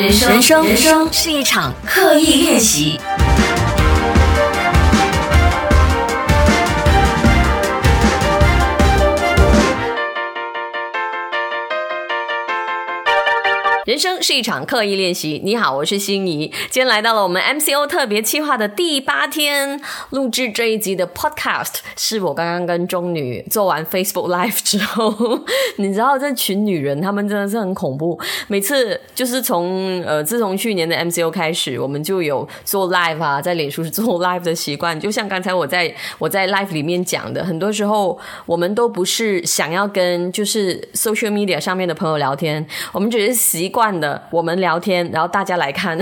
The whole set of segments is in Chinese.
人生，人生，是一场刻意练习。人生是一场刻意练习。你好，我是心怡，今天来到了我们 MCO 特别企划的第八天，录制这一集的 Podcast 是我刚刚跟中女做完 Facebook Live 之后，你知道这群女人她们真的是很恐怖。每次就是从呃自从去年的 MCO 开始，我们就有做 Live 啊，在脸书做 Live 的习惯。就像刚才我在我在 Live 里面讲的，很多时候我们都不是想要跟就是 Social Media 上面的朋友聊天，我们只是习惯。惯的，我们聊天，然后大家来看。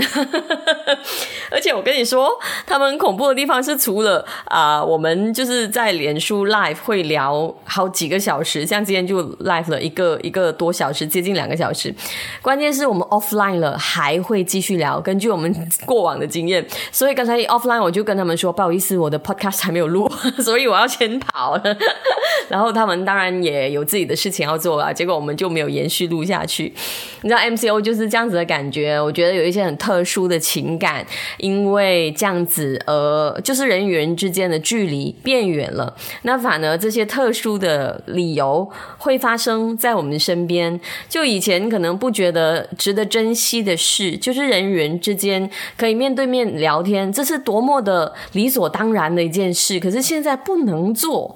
而且我跟你说，他们恐怖的地方是，除了啊，我们就是在脸书 live 会聊好几个小时，像今天就 live 了一个一个多小时，接近两个小时。关键是我们 offline 了，还会继续聊。根据我们过往的经验，所以刚才 offline 我就跟他们说，不好意思，我的 podcast 还没有录，所以我要先跑了。然后他们当然也有自己的事情要做啊，结果我们就没有延续录下去。你知道 MCO。就是这样子的感觉，我觉得有一些很特殊的情感，因为这样子，呃，就是人与人之间的距离变远了。那反而这些特殊的理由会发生在我们身边。就以前可能不觉得值得珍惜的事，就是人与人之间可以面对面聊天，这是多么的理所当然的一件事。可是现在不能做。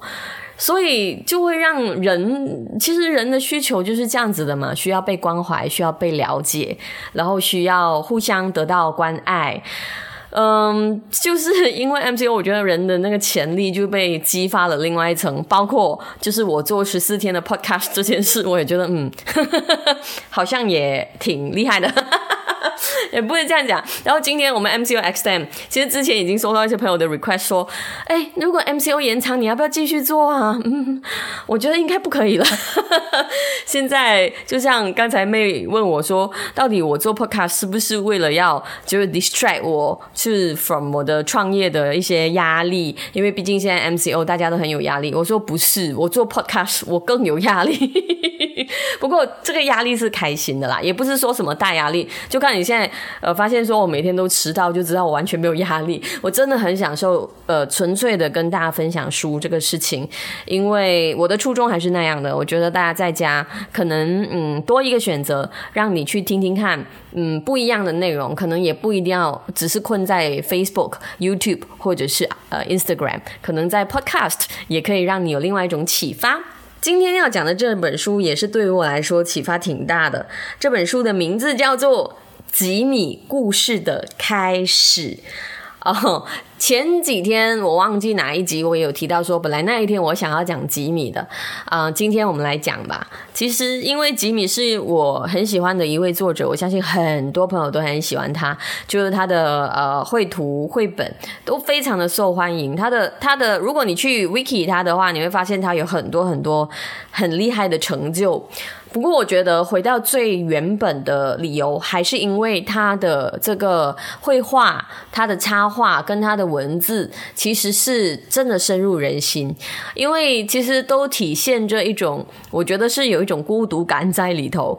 所以就会让人，其实人的需求就是这样子的嘛，需要被关怀，需要被了解，然后需要互相得到关爱。嗯，就是因为 MCO，我觉得人的那个潜力就被激发了另外一层，包括就是我做十四天的 Podcast 这件事，我也觉得嗯，好像也挺厉害的。也不会这样讲。然后今天我们 MCO X t e m 其实之前已经收到一些朋友的 request，说，哎，如果 MCO 延长，你要不要继续做啊？嗯，我觉得应该不可以了。现在就像刚才妹问我说，到底我做 podcast 是不是为了要就是 distract 我，是 from 我的创业的一些压力？因为毕竟现在 MCO 大家都很有压力。我说不是，我做 podcast 我更有压力。不过这个压力是开心的啦，也不是说什么大压力，就看你现在。呃，发现说我每天都迟到，就知道我完全没有压力。我真的很享受，呃，纯粹的跟大家分享书这个事情，因为我的初衷还是那样的。我觉得大家在家可能，嗯，多一个选择，让你去听听看，嗯，不一样的内容，可能也不一定要只是困在 Facebook、YouTube 或者是呃 Instagram，可能在 Podcast 也可以让你有另外一种启发。今天要讲的这本书也是对于我来说启发挺大的。这本书的名字叫做。吉米故事的开始哦，前几天我忘记哪一集，我有提到说，本来那一天我想要讲吉米的啊，今天我们来讲吧。其实因为吉米是我很喜欢的一位作者，我相信很多朋友都很喜欢他，就是他的呃绘图绘本都非常的受欢迎。他的他的，如果你去 Wiki 他的话，你会发现他有很多很多很厉害的成就。不过，我觉得回到最原本的理由，还是因为他的这个绘画、他的插画跟他的文字，其实是真的深入人心。因为其实都体现着一种，我觉得是有一种孤独感在里头。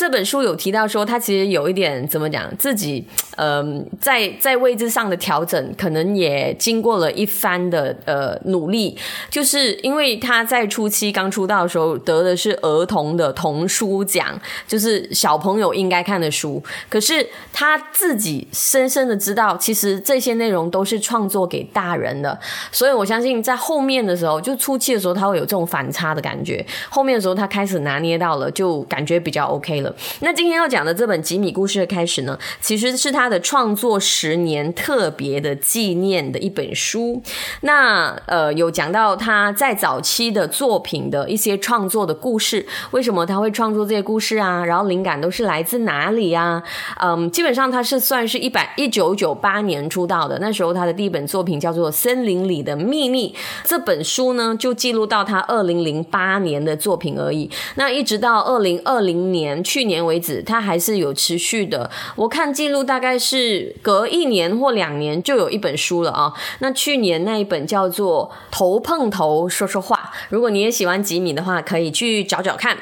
这本书有提到说，他其实有一点怎么讲，自己嗯，在在位置上的调整，可能也经过了一番的呃努力。就是因为他在初期刚出道的时候，得的是儿童的童书奖，就是小朋友应该看的书。可是他自己深深的知道，其实这些内容都是创作给大人的。所以我相信，在后面的时候，就初期的时候，他会有这种反差的感觉。后面的时候，他开始拿捏到了，就感觉比较 OK 了。那今天要讲的这本《吉米故事》的开始呢，其实是他的创作十年特别的纪念的一本书。那呃，有讲到他在早期的作品的一些创作的故事，为什么他会创作这些故事啊？然后灵感都是来自哪里啊？嗯，基本上他是算是一百一九九八年出道的，那时候他的第一本作品叫做《森林里的秘密》。这本书呢，就记录到他二零零八年的作品而已。那一直到二零二零年去。去年为止，它还是有持续的。我看记录大概是隔一年或两年就有一本书了啊。那去年那一本叫做《头碰头说说话》，如果你也喜欢吉米的话，可以去找找看。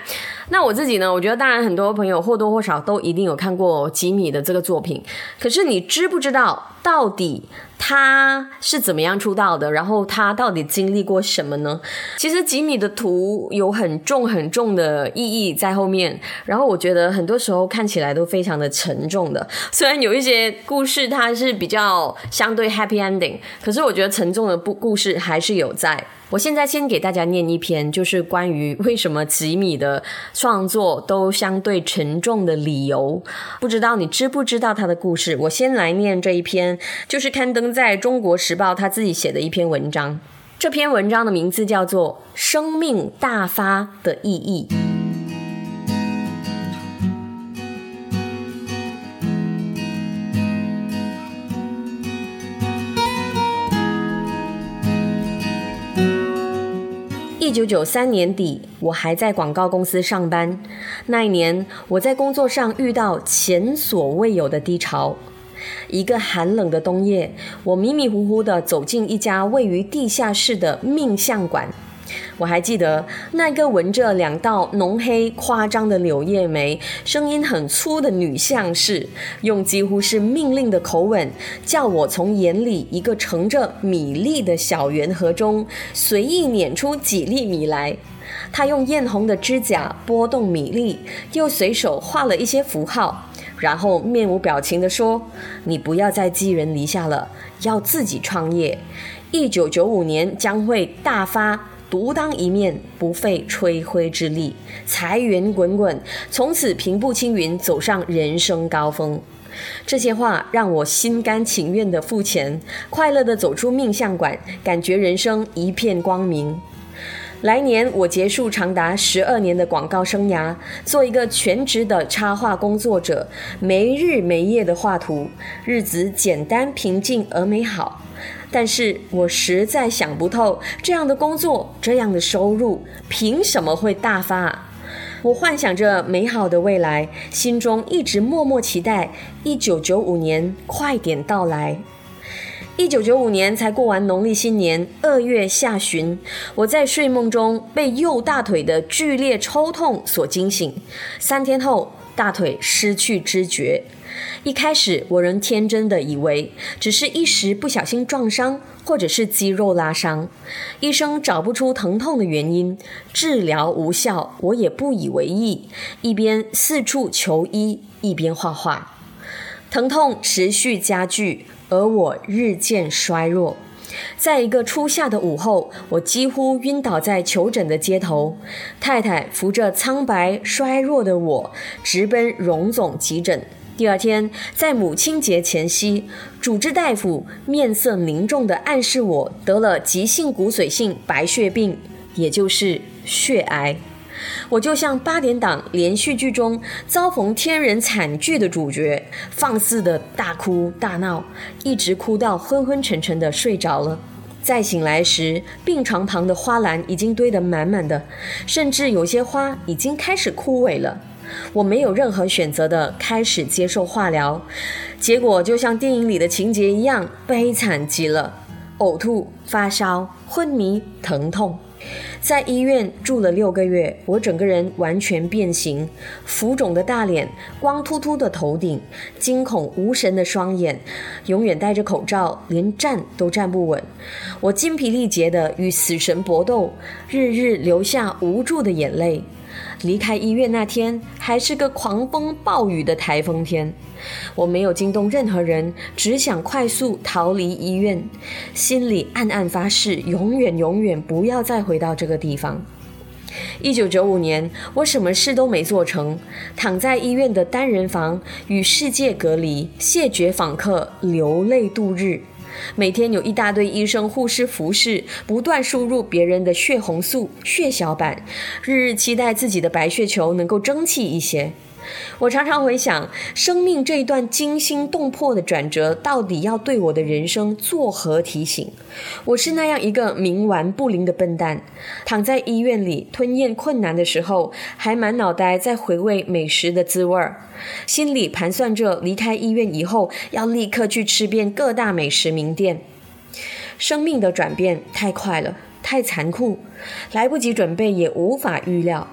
那我自己呢？我觉得当然很多朋友或多或少都一定有看过吉米的这个作品，可是你知不知道到底？他是怎么样出道的？然后他到底经历过什么呢？其实吉米的图有很重很重的意义在后面。然后我觉得很多时候看起来都非常的沉重的。虽然有一些故事它是比较相对 happy ending，可是我觉得沉重的故故事还是有在。我现在先给大家念一篇，就是关于 为什么吉米的创作都相对沉重的理由。不知道你知不知道他的故事？我先来念这一篇，就是刊登在中国时报他自己写的一篇文章。这篇文章的名字叫做《生命大发的意义》。一九九三年底，我还在广告公司上班。那一年，我在工作上遇到前所未有的低潮。一个寒冷的冬夜，我迷迷糊糊地走进一家位于地下室的命相馆。我还记得那个纹着两道浓黑夸张的柳叶眉、声音很粗的女相士，用几乎是命令的口吻，叫我从眼里一个盛着米粒的小圆盒中随意捻出几粒米来。她用艳红的指甲拨动米粒，又随手画了一些符号，然后面无表情地说：“你不要再寄人篱下了，要自己创业。一九九五年将会大发。”独当一面，不费吹灰之力，财源滚滚，从此平步青云，走上人生高峰。这些话让我心甘情愿地付钱，快乐地走出命相馆，感觉人生一片光明。来年我结束长达十二年的广告生涯，做一个全职的插画工作者，没日没夜地画图，日子简单平静而美好。但是我实在想不透，这样的工作，这样的收入，凭什么会大发？我幻想着美好的未来，心中一直默默期待一九九五年快点到来。一九九五年才过完农历新年，二月下旬，我在睡梦中被右大腿的剧烈抽痛所惊醒，三天后，大腿失去知觉。一开始，我仍天真的以为只是一时不小心撞伤，或者是肌肉拉伤。医生找不出疼痛的原因，治疗无效，我也不以为意，一边四处求医，一边画画。疼痛持续加剧，而我日渐衰弱。在一个初夏的午后，我几乎晕倒在求诊的街头。太太扶着苍白衰弱的我，直奔荣总急诊。第二天，在母亲节前夕，主治大夫面色凝重地暗示我得了急性骨髓性白血病，也就是血癌。我就像八点档连续剧中遭逢天人惨剧的主角，放肆的大哭大闹，一直哭到昏昏沉沉的睡着了。再醒来时，病床旁的花篮已经堆得满满的，甚至有些花已经开始枯萎了。我没有任何选择的开始接受化疗，结果就像电影里的情节一样悲惨极了：呕吐、发烧、昏迷、疼痛。在医院住了六个月，我整个人完全变形，浮肿的大脸，光秃秃的头顶，惊恐无神的双眼，永远戴着口罩，连站都站不稳。我精疲力竭地与死神搏斗，日日流下无助的眼泪。离开医院那天，还是个狂风暴雨的台风天。我没有惊动任何人，只想快速逃离医院，心里暗暗发誓，永远永远不要再回到这个地方。一九九五年，我什么事都没做成，躺在医院的单人房，与世界隔离，谢绝访客，流泪度日。每天有一大堆医生、护士、服侍，不断输入别人的血红素、血小板，日日期待自己的白血球能够争气一些。我常常回想，生命这一段惊心动魄的转折，到底要对我的人生作何提醒？我是那样一个冥顽不灵的笨蛋，躺在医院里吞咽困难的时候，还满脑袋在回味美食的滋味儿，心里盘算着离开医院以后要立刻去吃遍各大美食名店。生命的转变太快了，太残酷，来不及准备，也无法预料。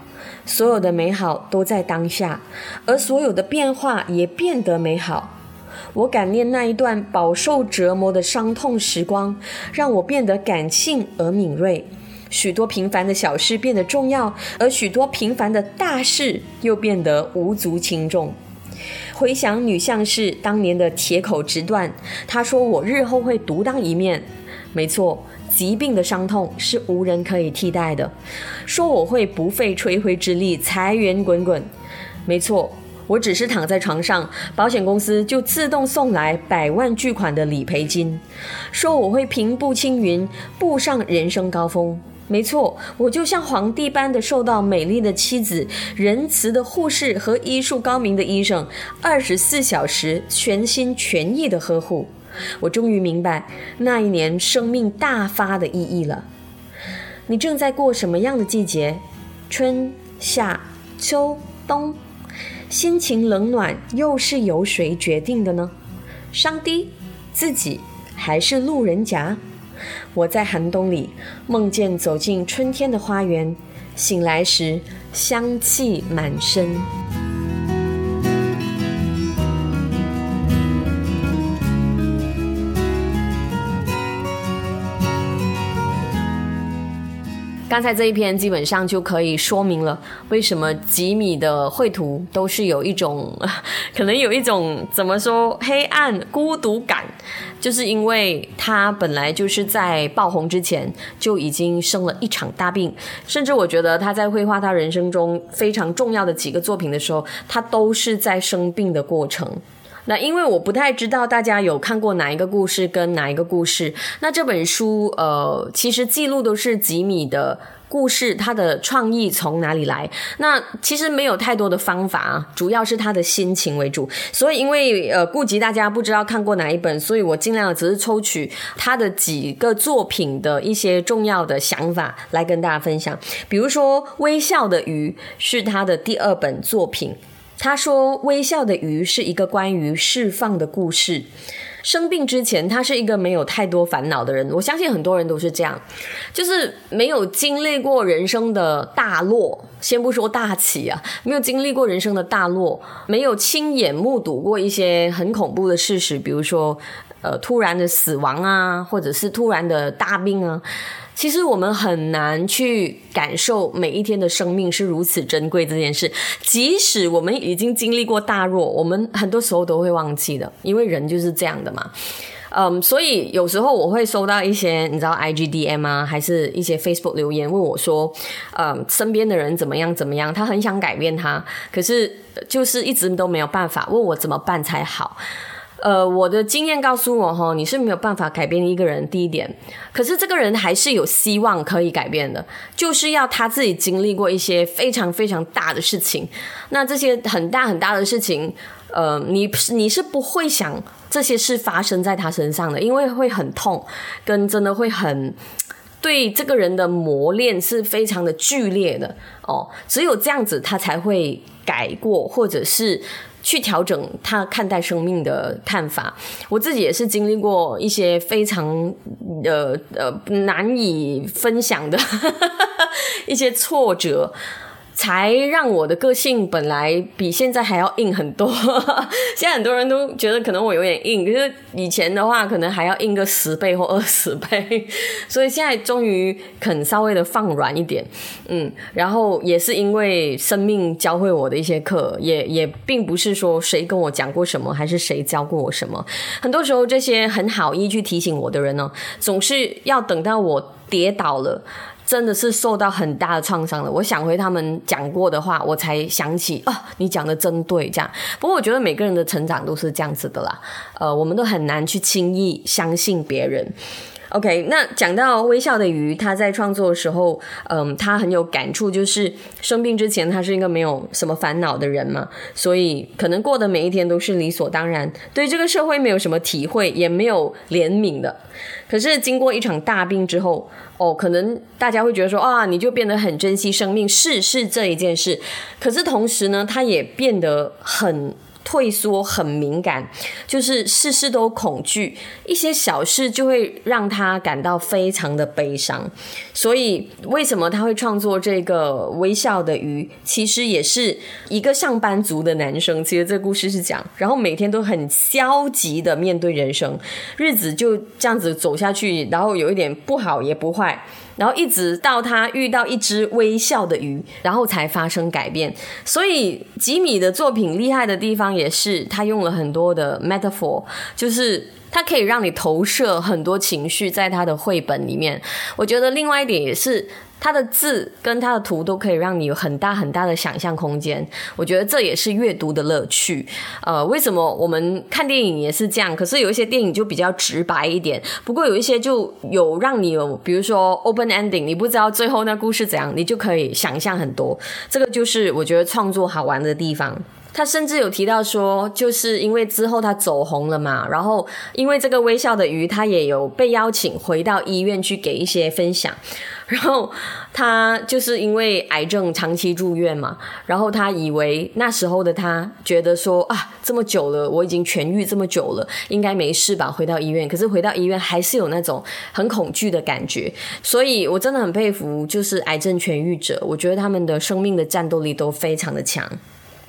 所有的美好都在当下，而所有的变化也变得美好。我感念那一段饱受折磨的伤痛时光，让我变得感性而敏锐。许多平凡的小事变得重要，而许多平凡的大事又变得无足轻重。回想女相士当年的铁口直断，她说：“我日后会独当一面。”没错，疾病的伤痛是无人可以替代的。说我会不费吹灰之力，财源滚滚。没错。我只是躺在床上，保险公司就自动送来百万巨款的理赔金，说我会平步青云，步上人生高峰。没错，我就像皇帝般的受到美丽的妻子、仁慈的护士和医术高明的医生二十四小时全心全意的呵护。我终于明白那一年生命大发的意义了。你正在过什么样的季节？春夏秋冬？心情冷暖又是由谁决定的呢？上帝、自己还是路人甲？我在寒冬里梦见走进春天的花园，醒来时香气满身。刚才这一篇基本上就可以说明了为什么吉米的绘图都是有一种，可能有一种怎么说黑暗孤独感，就是因为他本来就是在爆红之前就已经生了一场大病，甚至我觉得他在绘画他人生中非常重要的几个作品的时候，他都是在生病的过程。那因为我不太知道大家有看过哪一个故事跟哪一个故事。那这本书呃，其实记录都是吉米的故事，他的创意从哪里来？那其实没有太多的方法啊，主要是他的心情为主。所以因为呃顾及大家不知道看过哪一本，所以我尽量只是抽取他的几个作品的一些重要的想法来跟大家分享。比如说《微笑的鱼》是他的第二本作品。他说：“微笑的鱼是一个关于释放的故事。生病之前，他是一个没有太多烦恼的人。我相信很多人都是这样，就是没有经历过人生的大落，先不说大起啊，没有经历过人生的大落，没有亲眼目睹过一些很恐怖的事实，比如说，呃，突然的死亡啊，或者是突然的大病啊。”其实我们很难去感受每一天的生命是如此珍贵这件事。即使我们已经经历过大弱，我们很多时候都会忘记的，因为人就是这样的嘛。嗯，所以有时候我会收到一些你知道 IGDM 啊，还是一些 Facebook 留言问我说，嗯，身边的人怎么样怎么样？他很想改变他，可是就是一直都没有办法，问我怎么办才好。呃，我的经验告诉我，哈，你是没有办法改变一个人。第一点，可是这个人还是有希望可以改变的，就是要他自己经历过一些非常非常大的事情。那这些很大很大的事情，呃，你你是不会想这些事发生在他身上的，因为会很痛，跟真的会很对这个人的磨练是非常的剧烈的哦。只有这样子，他才会改过，或者是。去调整他看待生命的看法，我自己也是经历过一些非常呃呃难以分享的 一些挫折。才让我的个性本来比现在还要硬很多。现在很多人都觉得可能我有点硬，可是以前的话可能还要硬个十倍或二十倍。所以现在终于肯稍微的放软一点，嗯，然后也是因为生命教会我的一些课，也也并不是说谁跟我讲过什么，还是谁教过我什么。很多时候这些很好意去提醒我的人呢，总是要等到我跌倒了。真的是受到很大的创伤了。我想回他们讲过的话，我才想起啊，你讲的真对。这样，不过我觉得每个人的成长都是这样子的啦。呃，我们都很难去轻易相信别人。OK，那讲到微笑的鱼，他在创作的时候，嗯，他很有感触，就是生病之前，他是一个没有什么烦恼的人嘛，所以可能过的每一天都是理所当然，对这个社会没有什么体会，也没有怜悯的。可是经过一场大病之后，哦，可能大家会觉得说啊，你就变得很珍惜生命，是是这一件事。可是同时呢，他也变得很退缩，很敏感，就是事事都恐惧，一些小事就会让他感到非常的悲伤。所以，为什么他会创作这个微笑的鱼？其实也是一个上班族的男生。其实这故事是讲，然后每天都很消极的面对人生，日子就这样子走下去，然后有一点不好也不坏。然后一直到他遇到一只微笑的鱼，然后才发生改变。所以吉米的作品厉害的地方也是他用了很多的 metaphor，就是他可以让你投射很多情绪在他的绘本里面。我觉得另外一点也是。他的字跟他的图都可以让你有很大很大的想象空间，我觉得这也是阅读的乐趣。呃，为什么我们看电影也是这样？可是有一些电影就比较直白一点，不过有一些就有让你有，比如说 open ending，你不知道最后那故事怎样，你就可以想象很多。这个就是我觉得创作好玩的地方。他甚至有提到说，就是因为之后他走红了嘛，然后因为这个微笑的鱼，他也有被邀请回到医院去给一些分享。然后他就是因为癌症长期住院嘛，然后他以为那时候的他觉得说啊，这么久了，我已经痊愈这么久了，应该没事吧？回到医院，可是回到医院还是有那种很恐惧的感觉。所以我真的很佩服，就是癌症痊愈者，我觉得他们的生命的战斗力都非常的强。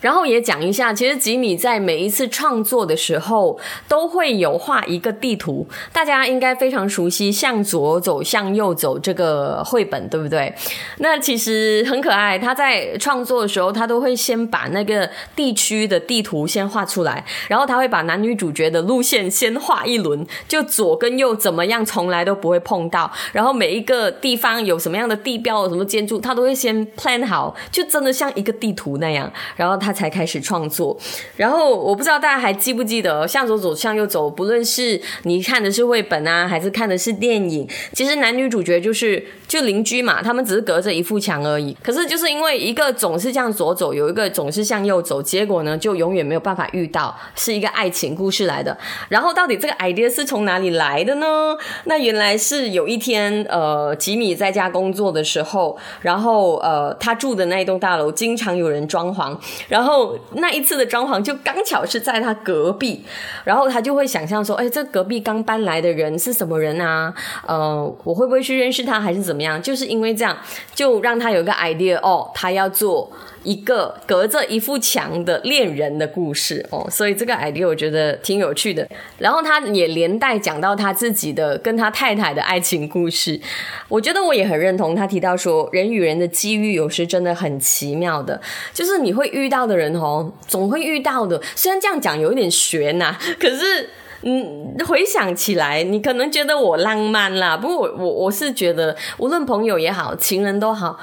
然后也讲一下，其实吉米在每一次创作的时候都会有画一个地图，大家应该非常熟悉“向左走，向右走”这个绘本，对不对？那其实很可爱。他在创作的时候，他都会先把那个地区的地图先画出来，然后他会把男女主角的路线先画一轮，就左跟右怎么样，从来都不会碰到。然后每一个地方有什么样的地标、什么建筑，他都会先 plan 好，就真的像一个地图那样。然后他。才开始创作，然后我不知道大家还记不记得，向左走，向右走，不论是你看的是绘本啊，还是看的是电影，其实男女主角就是就邻居嘛，他们只是隔着一副墙而已。可是就是因为一个总是向左走，有一个总是向右走，结果呢就永远没有办法遇到，是一个爱情故事来的。然后到底这个 idea 是从哪里来的呢？那原来是有一天，呃，吉米在家工作的时候，然后呃，他住的那一栋大楼经常有人装潢。然后那一次的装潢就刚巧是在他隔壁，然后他就会想象说，哎，这隔壁刚搬来的人是什么人啊？呃，我会不会去认识他，还是怎么样？就是因为这样，就让他有个 idea，哦，他要做。一个隔着一副墙的恋人的故事哦，所以这个 idea 我觉得挺有趣的。然后他也连带讲到他自己的跟他太太的爱情故事，我觉得我也很认同。他提到说，人与人的机遇有时真的很奇妙的，就是你会遇到的人哦，总会遇到的。虽然这样讲有一点悬呐，可是嗯，回想起来，你可能觉得我浪漫啦，不过我我我是觉得，无论朋友也好，情人都好。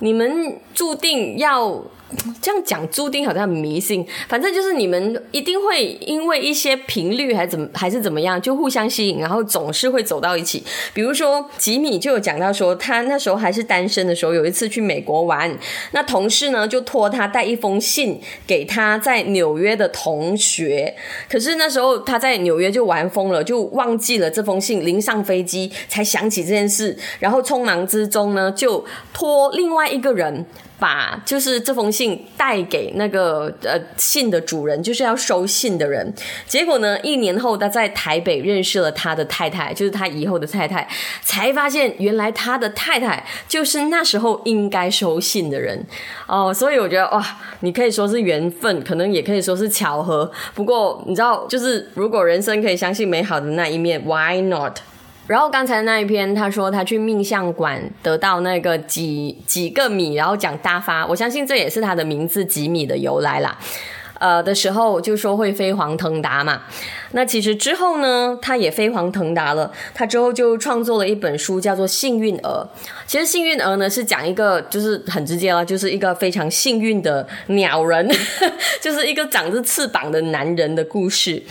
你们注定要。这样讲注定好像很迷信，反正就是你们一定会因为一些频率还怎么还是怎么样，就互相吸引，然后总是会走到一起。比如说吉米就有讲到说，他那时候还是单身的时候，有一次去美国玩，那同事呢就托他带一封信给他在纽约的同学，可是那时候他在纽约就玩疯了，就忘记了这封信，临上飞机才想起这件事，然后匆忙之中呢就托另外一个人。把就是这封信带给那个呃信的主人，就是要收信的人。结果呢，一年后他在台北认识了他的太太，就是他以后的太太，才发现原来他的太太就是那时候应该收信的人哦。所以我觉得哇，你可以说是缘分，可能也可以说是巧合。不过你知道，就是如果人生可以相信美好的那一面，Why not？然后刚才那一篇，他说他去命相馆得到那个几几个米，然后讲大发，我相信这也是他的名字吉米的由来啦。呃的时候就说会飞黄腾达嘛。那其实之后呢，他也飞黄腾达了。他之后就创作了一本书，叫做《幸运儿》。其实《幸运儿》呢是讲一个，就是很直接了，就是一个非常幸运的鸟人，就是一个长着翅膀的男人的故事。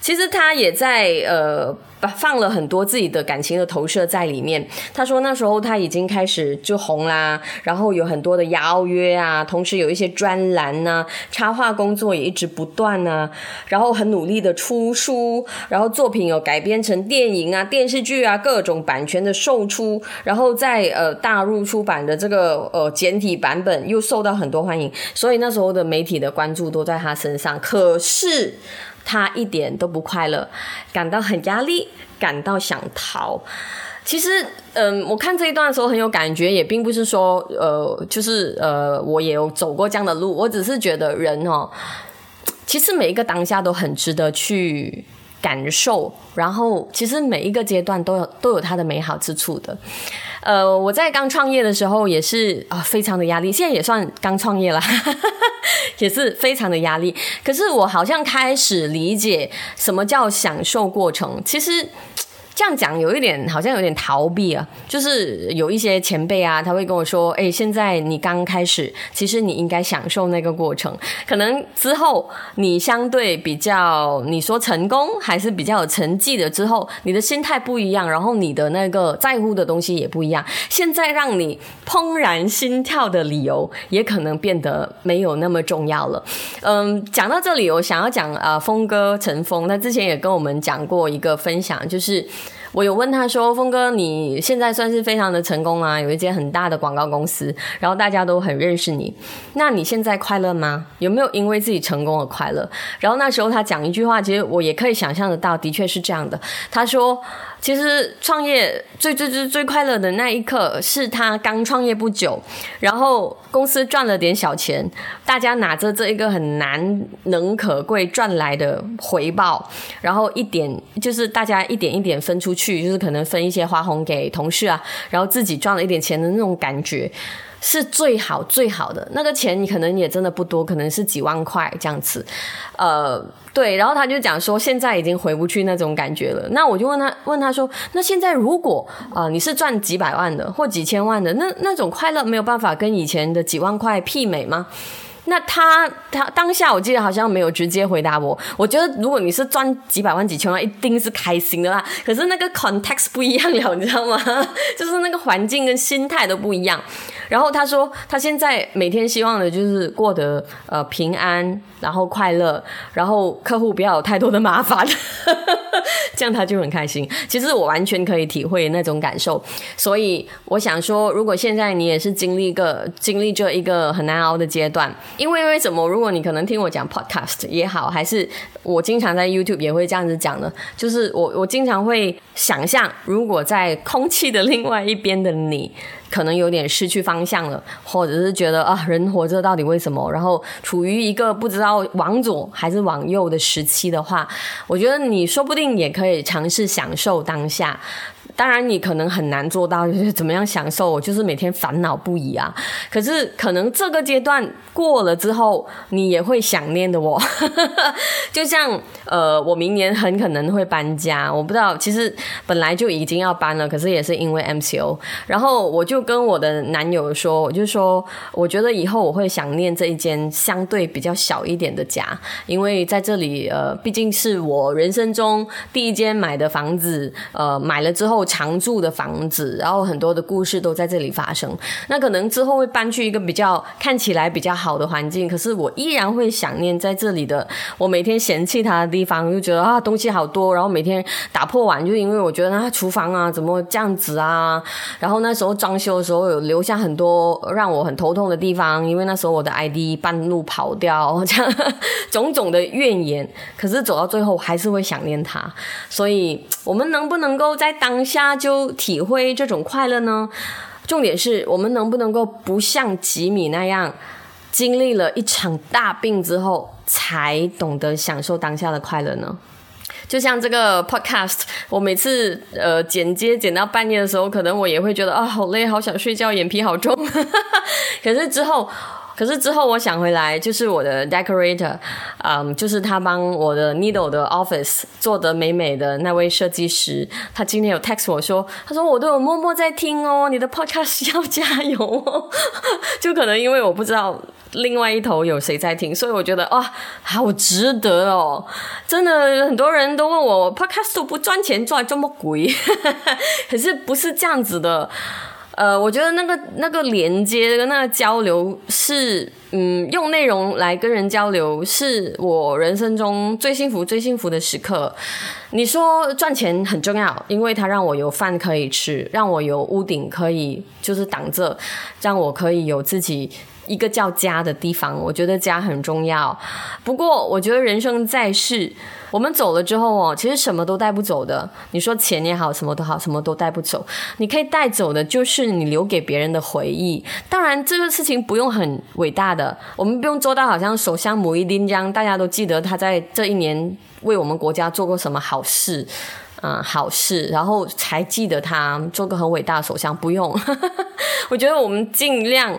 其实他也在呃把放了很多自己的感情的投射在里面。他说那时候他已经开始就红啦，然后有很多的邀约啊，同时有一些专栏呐，插画工作也一直不断啊，然后很努力的出书，然后作品有改编成电影啊、电视剧啊，各种版权的售出，然后在呃大陆出版的这个呃简体版本又受到很多欢迎，所以那时候的媒体的关注都在他身上。可是。他一点都不快乐，感到很压力，感到想逃。其实，嗯，我看这一段的时候很有感觉，也并不是说，呃，就是呃，我也有走过这样的路。我只是觉得人哦，其实每一个当下都很值得去感受，然后其实每一个阶段都有都有它的美好之处的。呃，我在刚创业的时候也是啊，非常的压力。现在也算刚创业了，也是非常的压力。可是我好像开始理解什么叫享受过程。其实。这样讲有一点好像有点逃避啊，就是有一些前辈啊，他会跟我说：“哎，现在你刚开始，其实你应该享受那个过程。可能之后你相对比较，你说成功还是比较有成绩的之后，你的心态不一样，然后你的那个在乎的东西也不一样。现在让你怦然心跳的理由，也可能变得没有那么重要了。嗯，讲到这里，我想要讲啊，峰哥陈峰，那之前也跟我们讲过一个分享，就是。我有问他说：“峰哥，你现在算是非常的成功啊，有一间很大的广告公司，然后大家都很认识你。那你现在快乐吗？有没有因为自己成功而快乐？”然后那时候他讲一句话，其实我也可以想象得到，的确是这样的。他说。其实创业最最最最快乐的那一刻，是他刚创业不久，然后公司赚了点小钱，大家拿着这一个很难能可贵赚来的回报，然后一点就是大家一点一点分出去，就是可能分一些花红给同事啊，然后自己赚了一点钱的那种感觉。是最好最好的那个钱，你可能也真的不多，可能是几万块这样子，呃，对。然后他就讲说，现在已经回不去那种感觉了。那我就问他，问他说，那现在如果啊，你是赚几百万的或几千万的，那那种快乐没有办法跟以前的几万块媲美吗？那他他当下我记得好像没有直接回答我。我觉得如果你是赚几百万几千万，一定是开心的啦。可是那个 context 不一样了，你知道吗？就是那个环境跟心态都不一样。然后他说他现在每天希望的就是过得呃平安，然后快乐，然后客户不要有太多的麻烦，这样他就很开心。其实我完全可以体会那种感受。所以我想说，如果现在你也是经历个经历这一个很难熬的阶段。因为为什么？如果你可能听我讲 podcast 也好，还是我经常在 YouTube 也会这样子讲的，就是我我经常会想象，如果在空气的另外一边的你，可能有点失去方向了，或者是觉得啊，人活着到底为什么？然后处于一个不知道往左还是往右的时期的话，我觉得你说不定也可以尝试享受当下。当然，你可能很难做到，就是怎么样享受，我就是每天烦恼不已啊。可是，可能这个阶段过了之后，你也会想念的哦。就像呃，我明年很可能会搬家，我不知道，其实本来就已经要搬了，可是也是因为 MCO。然后我就跟我的男友说，我就说，我觉得以后我会想念这一间相对比较小一点的家，因为在这里，呃，毕竟是我人生中第一间买的房子，呃，买了之后。常住的房子，然后很多的故事都在这里发生。那可能之后会搬去一个比较看起来比较好的环境，可是我依然会想念在这里的。我每天嫌弃它的地方，就觉得啊东西好多，然后每天打破碗，就因为我觉得它厨房啊怎么这样子啊。然后那时候装修的时候有留下很多让我很头痛的地方，因为那时候我的 ID 半路跑掉，这样 种种的怨言。可是走到最后还是会想念它。所以我们能不能够在当下？大家就体会这种快乐呢？重点是我们能不能够不像吉米那样，经历了一场大病之后，才懂得享受当下的快乐呢？就像这个 podcast，我每次呃剪接剪到半夜的时候，可能我也会觉得啊好累，好想睡觉，眼皮好重。可是之后。可是之后我想回来，就是我的 decorator，嗯，就是他帮我的 needle 的 office 做的美美的那位设计师，他今天有 text 我说，他说我都有默默在听哦，你的 podcast 要加油哦。就可能因为我不知道另外一头有谁在听，所以我觉得哇，好值得哦！真的很多人都问我，Podcast 不赚钱赚这么贵，可是不是这样子的。呃，我觉得那个那个连接跟那个交流是，嗯，用内容来跟人交流，是我人生中最幸福、最幸福的时刻。你说赚钱很重要，因为它让我有饭可以吃，让我有屋顶可以就是挡着，让我可以有自己。一个叫家的地方，我觉得家很重要。不过，我觉得人生在世，我们走了之后哦，其实什么都带不走的。你说钱也好，什么都好，什么都带不走。你可以带走的，就是你留给别人的回忆。当然，这个事情不用很伟大的，我们不用做到好像首相姆伊丁江，大家都记得他在这一年为我们国家做过什么好事，嗯，好事，然后才记得他做个很伟大的首相。不用，我觉得我们尽量。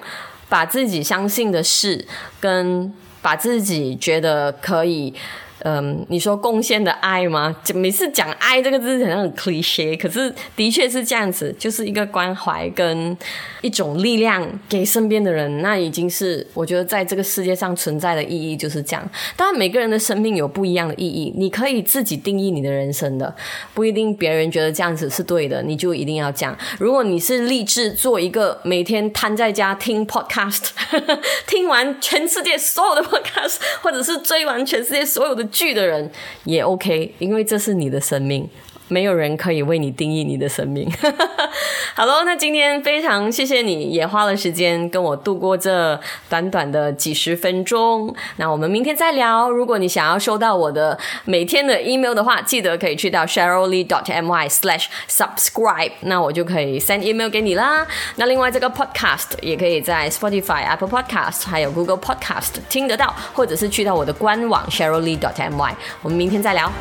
把自己相信的事，跟把自己觉得可以。嗯，你说贡献的爱吗？就每次讲爱这个字，好像很 cliche，可是的确是这样子，就是一个关怀跟一种力量给身边的人，那已经是我觉得在这个世界上存在的意义就是这样。当然，每个人的生命有不一样的意义，你可以自己定义你的人生的，不一定别人觉得这样子是对的，你就一定要讲。如果你是立志做一个每天瘫在家听 podcast，听完全世界所有的 podcast，或者是追完全世界所有的。剧的人也 OK，因为这是你的生命。没有人可以为你定义你的生命。好喽，那今天非常谢谢你也花了时间跟我度过这短短的几十分钟。那我们明天再聊。如果你想要收到我的每天的 email 的话，记得可以去到 sheryllee dot my slash subscribe，那我就可以 send email 给你啦。那另外这个 podcast 也可以在 Spotify、Apple Podcast 还有 Google Podcast 听得到，或者是去到我的官网 sheryllee dot my。我们明天再聊。